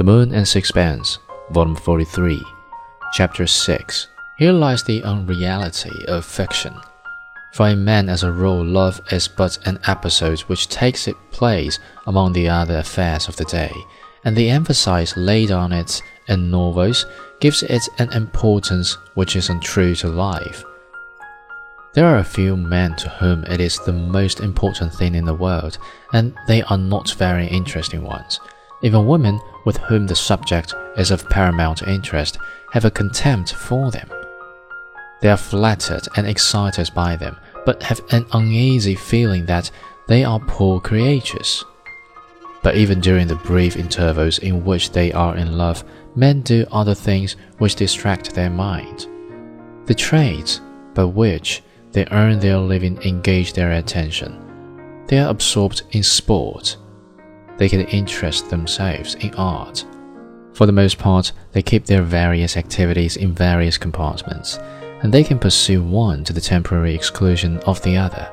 The Moon and Sixpence, Volume 43, Chapter 6. Here lies the unreality of fiction. For in man as a rule, love is but an episode which takes its place among the other affairs of the day, and the emphasis laid on it in novels gives it an importance which is untrue to life. There are a few men to whom it is the most important thing in the world, and they are not very interesting ones. Even women with whom the subject is of paramount interest have a contempt for them. They are flattered and excited by them, but have an uneasy feeling that they are poor creatures. But even during the brief intervals in which they are in love, men do other things which distract their mind. The trades by which they earn their living engage their attention. They are absorbed in sport they can interest themselves in art. For the most part, they keep their various activities in various compartments, and they can pursue one to the temporary exclusion of the other.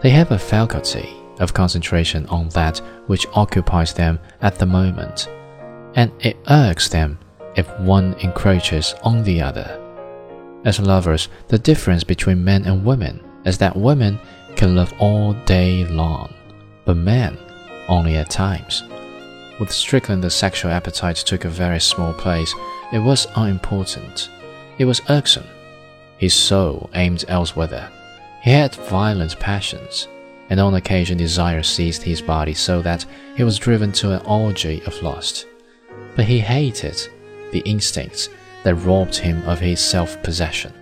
They have a faculty of concentration on that which occupies them at the moment, and it irks them if one encroaches on the other. As lovers, the difference between men and women is that women can love all day long, but men only at times. With Strickland, the sexual appetite took a very small place. It was unimportant. It was irksome. His soul aimed elsewhere. He had violent passions, and on occasion desire seized his body so that he was driven to an orgy of lust. But he hated the instincts that robbed him of his self possession.